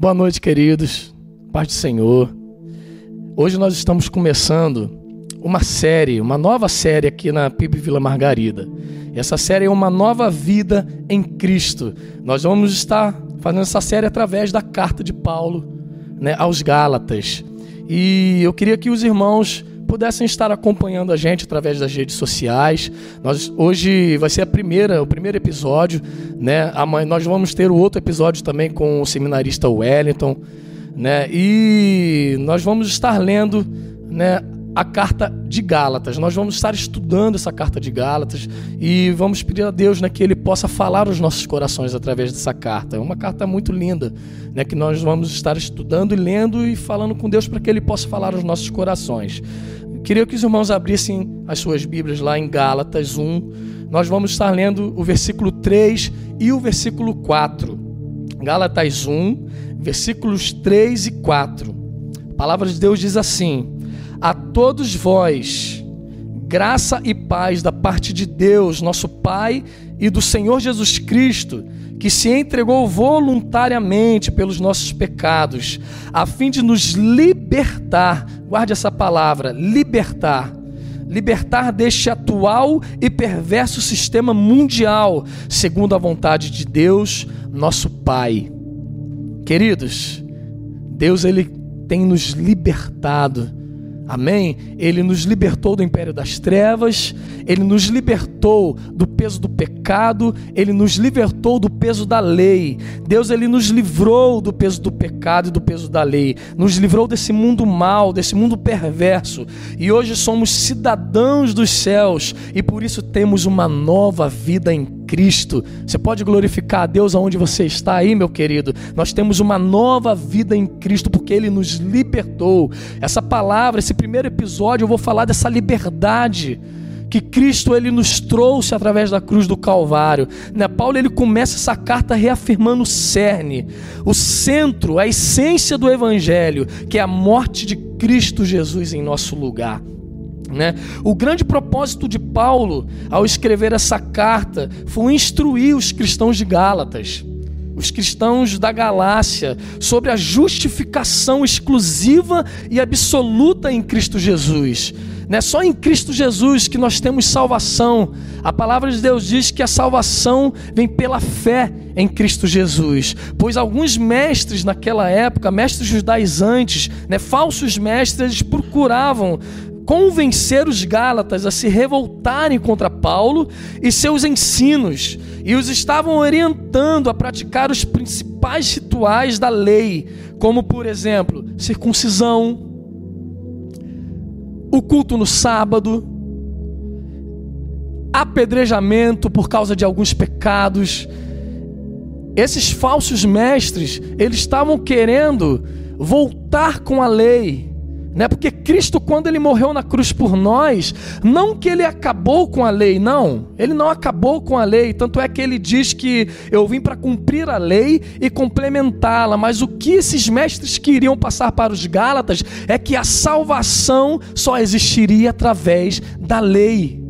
Boa noite, queridos. Paz do Senhor. Hoje nós estamos começando uma série, uma nova série aqui na PIB Vila Margarida. Essa série é uma nova vida em Cristo. Nós vamos estar fazendo essa série através da carta de Paulo né, aos Gálatas. E eu queria que os irmãos pudessem estar acompanhando a gente através das redes sociais. Nós hoje vai ser a primeira, o primeiro episódio, né? Amanhã nós vamos ter o outro episódio também com o seminarista Wellington, né? E nós vamos estar lendo, né, a carta de Gálatas. Nós vamos estar estudando essa carta de Gálatas e vamos pedir a Deus né, que Ele possa falar aos nossos corações através dessa carta. É uma carta muito linda, né, que nós vamos estar estudando e lendo e falando com Deus para que Ele possa falar aos nossos corações. Queria que os irmãos abrissem as suas Bíblias lá em Gálatas 1. Nós vamos estar lendo o versículo 3 e o versículo 4. Gálatas 1, versículos 3 e 4. A palavra de Deus diz assim: A todos vós, graça e paz da parte de Deus, nosso Pai, e do Senhor Jesus Cristo, que se entregou voluntariamente pelos nossos pecados, a fim de nos libertar, guarde essa palavra, libertar, libertar deste atual e perverso sistema mundial, segundo a vontade de Deus, nosso Pai. Queridos, Deus ele tem nos libertado Amém? Ele nos libertou do império das trevas, ele nos libertou do peso do pecado, ele nos libertou do peso da lei. Deus ele nos livrou do peso do pecado e do peso da lei, nos livrou desse mundo mal, desse mundo perverso. E hoje somos cidadãos dos céus e por isso temos uma nova vida em Cristo. Você pode glorificar a Deus aonde você está aí, meu querido. Nós temos uma nova vida em Cristo porque Ele nos libertou. Essa palavra, esse primeiro episódio, eu vou falar dessa liberdade que Cristo ele nos trouxe através da cruz do Calvário. Né? Paulo ele começa essa carta reafirmando o cerne, o centro, a essência do Evangelho, que é a morte de Cristo Jesus em nosso lugar. Né? O grande propósito de Paulo ao escrever essa carta foi instruir os cristãos de Gálatas, os cristãos da Galácia, sobre a justificação exclusiva e absoluta em Cristo Jesus. É só em Cristo Jesus que nós temos salvação. A palavra de Deus diz que a salvação vem pela fé em Cristo Jesus. Pois alguns mestres naquela época, mestres judaizantes, né, falsos mestres, eles procuravam convencer os Gálatas a se revoltarem contra Paulo e seus ensinos, e os estavam orientando a praticar os principais rituais da lei, como por exemplo, circuncisão, o culto no sábado, apedrejamento por causa de alguns pecados. Esses falsos mestres, eles estavam querendo voltar com a lei né? Porque Cristo, quando ele morreu na cruz por nós, não que ele acabou com a lei, não. Ele não acabou com a lei. Tanto é que ele diz que eu vim para cumprir a lei e complementá-la. Mas o que esses mestres queriam passar para os Gálatas é que a salvação só existiria através da lei.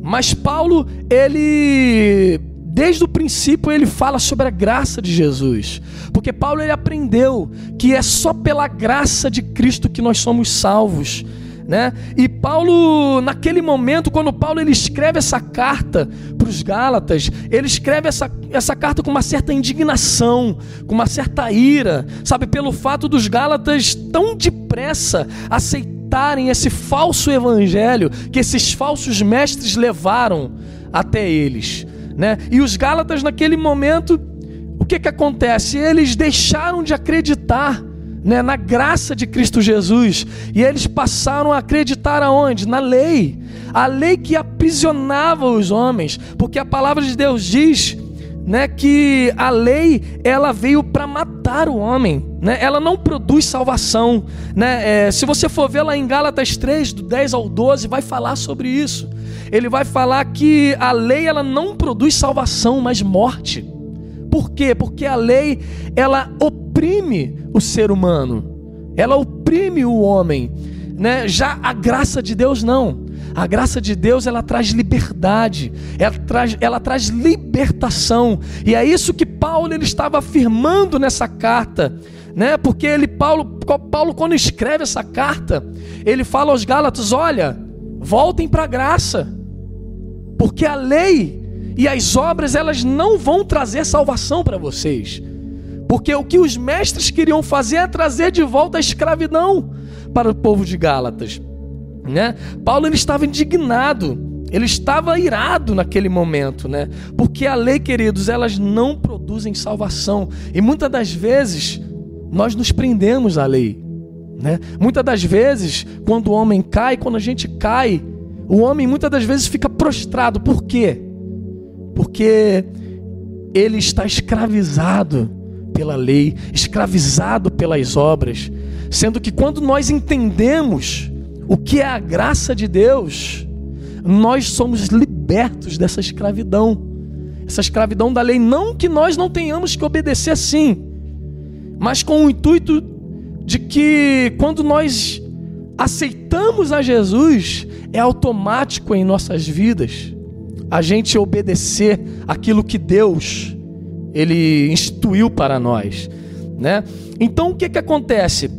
Mas Paulo, ele Desde o princípio ele fala sobre a graça de Jesus, porque Paulo ele aprendeu que é só pela graça de Cristo que nós somos salvos. Né? E Paulo, naquele momento, quando Paulo ele escreve essa carta para os Gálatas, ele escreve essa, essa carta com uma certa indignação, com uma certa ira, sabe, pelo fato dos Gálatas tão depressa aceitarem esse falso evangelho que esses falsos mestres levaram até eles né? E os Gálatas naquele momento, o que que acontece? Eles deixaram de acreditar né, na graça de Cristo Jesus e eles passaram a acreditar aonde? Na lei, a lei que aprisionava os homens, porque a palavra de Deus diz né, que a lei ela veio para matar o homem, né? ela não produz salvação. Né? É, se você for ver lá em Gálatas 3, do 10 ao 12, vai falar sobre isso. Ele vai falar que a lei ela não produz salvação, mas morte. Por quê? Porque a lei ela oprime o ser humano, ela oprime o homem. Né? Já a graça de Deus não. A graça de Deus ela traz liberdade, ela traz, ela traz libertação, e é isso que Paulo ele estava afirmando nessa carta, né? Porque ele Paulo, Paulo quando escreve essa carta, ele fala aos Gálatas, olha, voltem para a graça. Porque a lei e as obras elas não vão trazer salvação para vocês. Porque o que os mestres queriam fazer é trazer de volta a escravidão para o povo de Gálatas. Né? Paulo ele estava indignado, ele estava irado naquele momento, né? Porque a lei, queridos, elas não produzem salvação. E muitas das vezes nós nos prendemos à lei, né? Muitas das vezes, quando o homem cai, quando a gente cai, o homem muitas das vezes fica prostrado. Por quê? Porque ele está escravizado pela lei, escravizado pelas obras, sendo que quando nós entendemos o que é a graça de Deus, nós somos libertos dessa escravidão. Essa escravidão da lei, não que nós não tenhamos que obedecer sim, mas com o intuito de que quando nós aceitamos a Jesus, é automático em nossas vidas a gente obedecer aquilo que Deus ele instituiu para nós, né? Então o que que acontece?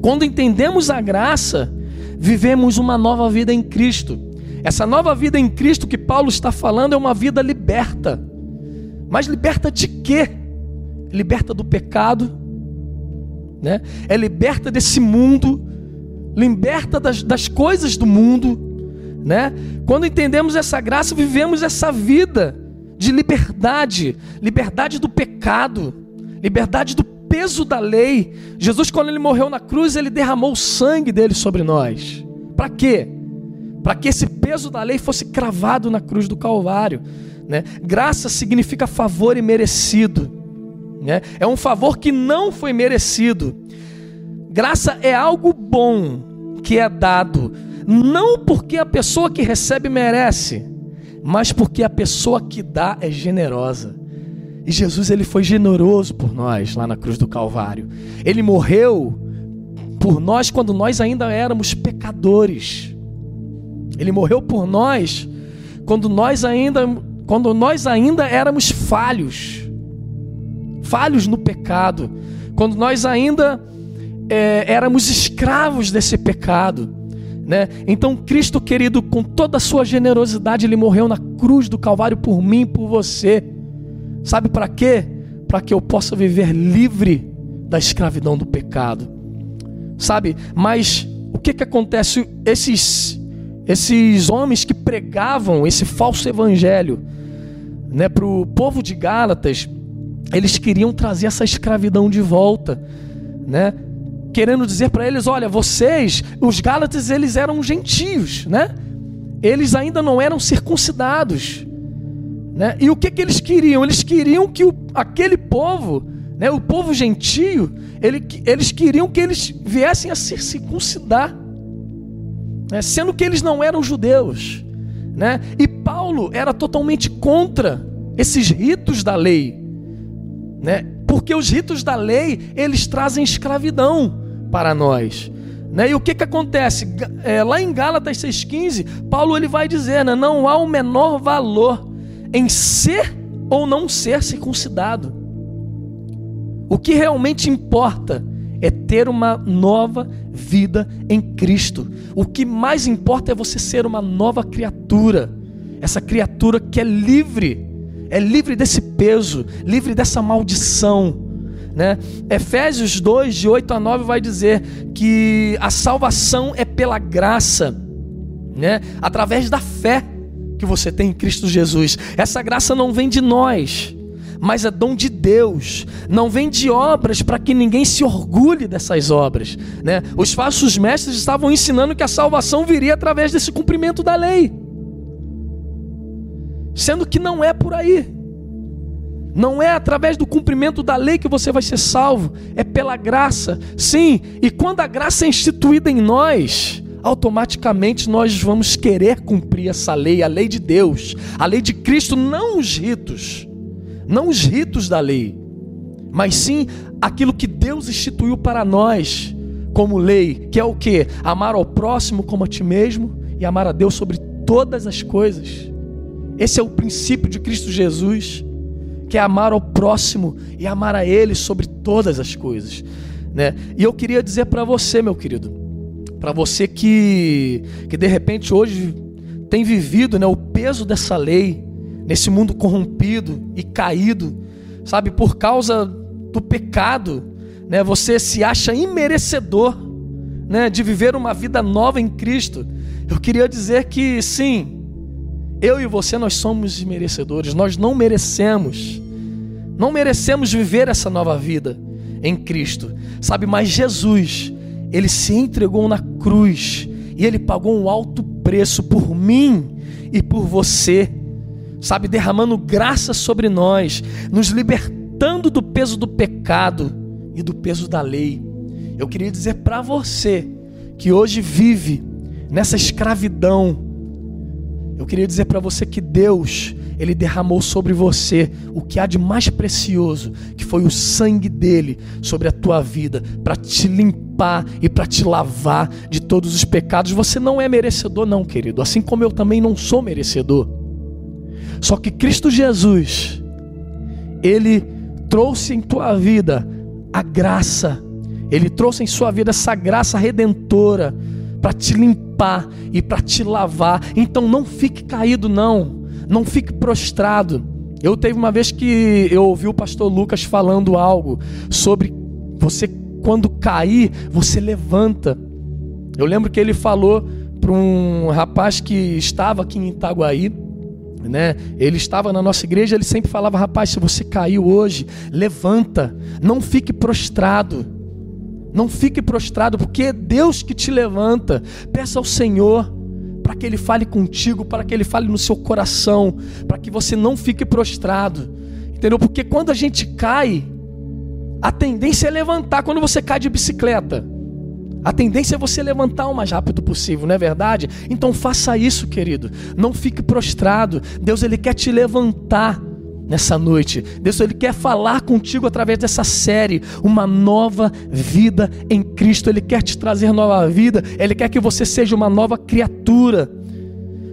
Quando entendemos a graça, vivemos uma nova vida em Cristo. Essa nova vida em Cristo que Paulo está falando é uma vida liberta. Mas liberta de quê? Liberta do pecado, né? É liberta desse mundo, liberta das, das coisas do mundo, né? Quando entendemos essa graça, vivemos essa vida de liberdade, liberdade do pecado, liberdade do peso da lei. Jesus, quando ele morreu na cruz, ele derramou o sangue dele sobre nós. Para quê? Para que esse peso da lei fosse cravado na cruz do Calvário. Né? Graça significa favor e merecido. Né? É um favor que não foi merecido. Graça é algo bom que é dado, não porque a pessoa que recebe merece, mas porque a pessoa que dá é generosa. E Jesus ele foi generoso por nós lá na cruz do Calvário. Ele morreu por nós quando nós ainda éramos pecadores. Ele morreu por nós quando nós ainda quando nós ainda éramos falhos. Falhos no pecado, quando nós ainda é, éramos escravos desse pecado. Né? Então, Cristo querido, com toda a sua generosidade, ele morreu na cruz do Calvário por mim por você. Sabe para quê? Para que eu possa viver livre da escravidão do pecado. Sabe? Mas o que que acontece esses esses homens que pregavam esse falso evangelho, né, para o povo de Gálatas, eles queriam trazer essa escravidão de volta, né? querendo dizer para eles: olha, vocês, os Gálatas, eles eram gentios, né? Eles ainda não eram circuncidados, né? E o que, que eles queriam? Eles queriam que o, aquele povo, né, o povo gentio, ele, eles queriam que eles viessem a se circuncidar, né? sendo que eles não eram judeus, né? E Paulo era totalmente contra esses ritos da lei, né? Porque os ritos da lei, eles trazem escravidão para nós. Né? E o que, que acontece? É, lá em Gálatas 6,15, Paulo ele vai dizer: né? não há o menor valor em ser ou não ser circuncidado. O que realmente importa é ter uma nova vida em Cristo. O que mais importa é você ser uma nova criatura. Essa criatura que é livre, é livre desse peso, livre dessa maldição né? Efésios 2, de 8 a 9, vai dizer que a salvação é pela graça, né? através da fé que você tem em Cristo Jesus. Essa graça não vem de nós, mas é dom de Deus. Não vem de obras para que ninguém se orgulhe dessas obras. Né? Os falsos mestres estavam ensinando que a salvação viria através desse cumprimento da lei, sendo que não é por aí. Não é através do cumprimento da lei que você vai ser salvo, é pela graça. Sim, e quando a graça é instituída em nós, automaticamente nós vamos querer cumprir essa lei, a lei de Deus, a lei de Cristo, não os ritos, não os ritos da lei, mas sim aquilo que Deus instituiu para nós como lei, que é o que? Amar ao próximo como a ti mesmo e amar a Deus sobre todas as coisas. Esse é o princípio de Cristo Jesus. que é amar ao próximo e amar a Ele sobre todas as coisas, né? E eu queria dizer para você, meu querido, para você que que de repente hoje tem vivido, né, o peso dessa lei nesse mundo corrompido e caído, sabe, por causa do pecado, né? Você se acha imerecedor, né, de viver uma vida nova em Cristo. Eu queria dizer que sim, eu e você nós somos merecedores, nós não merecemos. Não merecemos viver essa nova vida em Cristo. Sabe, mas Jesus, ele se entregou na cruz e ele pagou um alto preço por mim e por você. Sabe, derramando graça sobre nós, nos libertando do peso do pecado e do peso da lei. Eu queria dizer para você que hoje vive nessa escravidão. Eu queria dizer para você que Deus, ele derramou sobre você o que há de mais precioso, que foi o sangue dele sobre a tua vida, para te limpar e para te lavar de todos os pecados. Você não é merecedor, não, querido, assim como eu também não sou merecedor. Só que Cristo Jesus, ele trouxe em tua vida a graça, ele trouxe em sua vida essa graça redentora para te limpar e para te lavar. Então não fique caído, não. Não fique prostrado. Eu teve uma vez que eu ouvi o pastor Lucas falando algo sobre você quando cair, você levanta. Eu lembro que ele falou para um rapaz que estava aqui em Itaguaí, né? Ele estava na nossa igreja, ele sempre falava: "Rapaz, se você caiu hoje, levanta, não fique prostrado. Não fique prostrado, porque é Deus que te levanta. Peça ao Senhor para que Ele fale contigo, para que Ele fale no seu coração, para que você não fique prostrado. Entendeu? Porque quando a gente cai, a tendência é levantar quando você cai de bicicleta. A tendência é você levantar o mais rápido possível, não é verdade? Então faça isso, querido. Não fique prostrado. Deus ele quer te levantar nessa noite. Deus ele quer falar contigo através dessa série, uma nova vida em Cristo. Ele quer te trazer nova vida, ele quer que você seja uma nova criatura.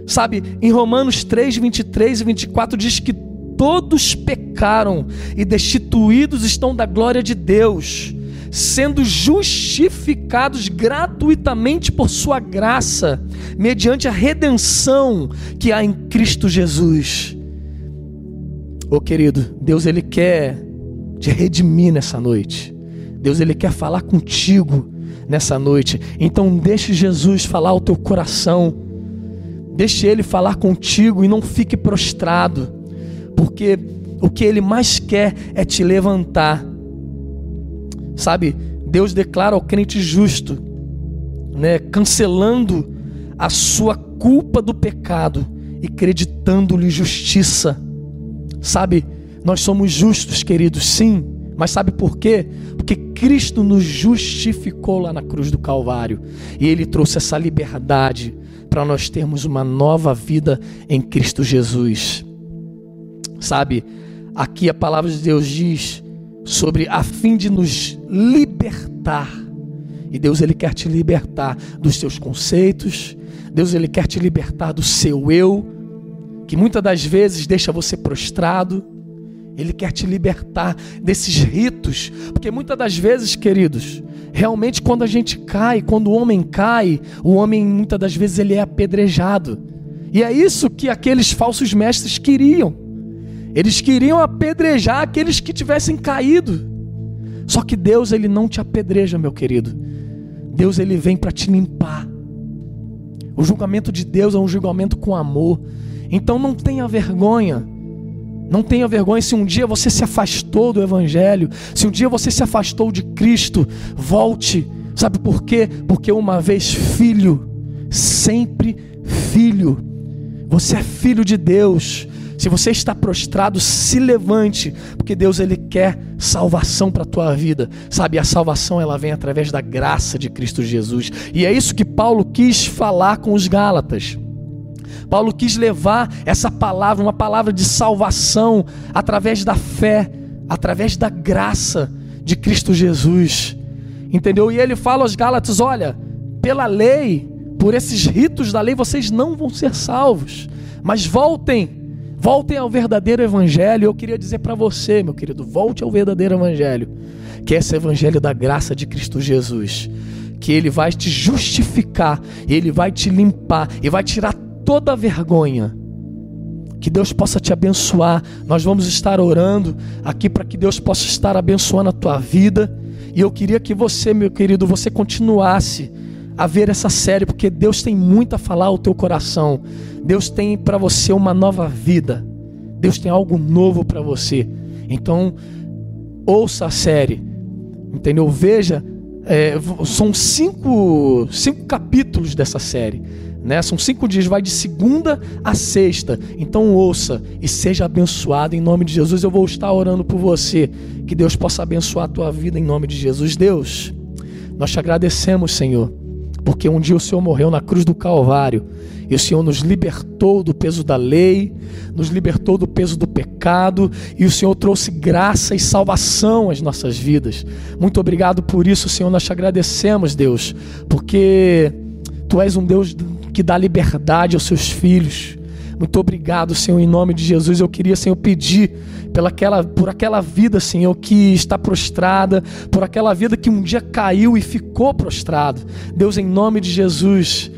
Sabe, em Romanos 3, 23 e 24 diz que todos pecaram e destituídos estão da glória de Deus, sendo justificados gratuitamente por sua graça, mediante a redenção que há em Cristo Jesus. Ô oh, querido, Deus ele quer te redimir nessa noite. Deus ele quer falar contigo nessa noite. Então deixe Jesus falar ao teu coração. Deixe ele falar contigo e não fique prostrado, porque o que ele mais quer é te levantar. Sabe? Deus declara ao crente justo, né, cancelando a sua culpa do pecado e creditando-lhe justiça. Sabe, nós somos justos, queridos, sim, mas sabe por quê? Porque Cristo nos justificou lá na cruz do Calvário e Ele trouxe essa liberdade para nós termos uma nova vida em Cristo Jesus. Sabe, aqui a palavra de Deus diz sobre a fim de nos libertar. E Deus ele quer te libertar dos seus conceitos, Deus ele quer te libertar do seu eu, que muitas das vezes deixa você prostrado. Ele quer te libertar desses ritos, porque muitas das vezes, queridos, realmente quando a gente cai, quando o homem cai, o homem muitas das vezes ele é apedrejado. E é isso que aqueles falsos mestres queriam. Eles queriam apedrejar aqueles que tivessem caído. Só que Deus ele não te apedreja, meu querido. Deus ele vem para te limpar. O julgamento de Deus é um julgamento com amor. Então não tenha vergonha. Não tenha vergonha se um dia você se afastou do Evangelho, se um dia você se afastou de Cristo, volte. Sabe por quê? Porque uma vez filho, sempre filho. Você é filho de Deus. Se você está prostrado, se levante, porque Deus ele quer salvação para a tua vida. Sabe, a salvação ela vem através da graça de Cristo Jesus. E é isso que Paulo quis falar com os Gálatas. Paulo quis levar essa palavra, uma palavra de salvação, através da fé, através da graça de Cristo Jesus. Entendeu? E ele fala aos Gálatas: olha, pela lei, por esses ritos da lei, vocês não vão ser salvos, mas voltem Voltem ao verdadeiro evangelho. Eu queria dizer para você, meu querido, volte ao verdadeiro evangelho, que é esse evangelho da graça de Cristo Jesus, que ele vai te justificar, ele vai te limpar e vai tirar toda a vergonha. Que Deus possa te abençoar. Nós vamos estar orando aqui para que Deus possa estar abençoando a tua vida. E eu queria que você, meu querido, você continuasse a ver essa série, porque Deus tem muito a falar ao teu coração. Deus tem para você uma nova vida. Deus tem algo novo para você. Então, ouça a série, entendeu? Veja, é, são cinco, cinco capítulos dessa série. Né? São cinco dias, vai de segunda a sexta. Então ouça e seja abençoado em nome de Jesus. Eu vou estar orando por você. Que Deus possa abençoar a tua vida em nome de Jesus. Deus, nós te agradecemos, Senhor, porque um dia o Senhor morreu na cruz do Calvário e o Senhor nos libertou do peso da lei, nos libertou do peso do pecado e o Senhor trouxe graça e salvação às nossas vidas. Muito obrigado por isso, Senhor. Nós te agradecemos, Deus, porque tu és um Deus que dá liberdade aos seus filhos. Muito obrigado, Senhor, em nome de Jesus. Eu queria, Senhor, pedir pela aquela, por aquela vida, Senhor, que está prostrada, por aquela vida que um dia caiu e ficou prostrado. Deus, em nome de Jesus,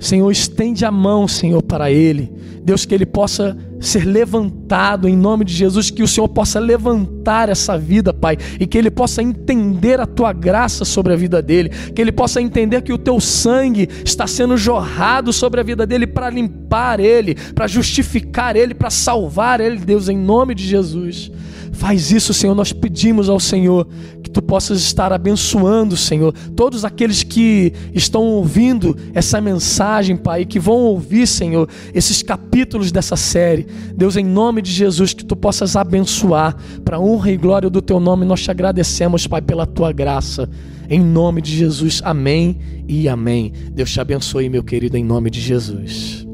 Senhor, estende a mão, Senhor, para ele. Deus, que ele possa ser levantado em nome de Jesus, que o Senhor possa levantar essa vida, Pai, e que ele possa entender a tua graça sobre a vida dele, que ele possa entender que o teu sangue está sendo jorrado sobre a vida dele para limpar ele, para justificar ele, para salvar ele, Deus, em nome de Jesus. Faz isso, Senhor. Nós pedimos ao Senhor que tu possas estar abençoando, Senhor, todos aqueles que estão ouvindo essa mensagem, Pai, que vão ouvir, Senhor, esses capítulos dessa série. Deus, em nome de Jesus, que tu possas abençoar para honra e glória do teu nome. Nós te agradecemos, Pai, pela tua graça. Em nome de Jesus. Amém e amém. Deus te abençoe, meu querido, em nome de Jesus.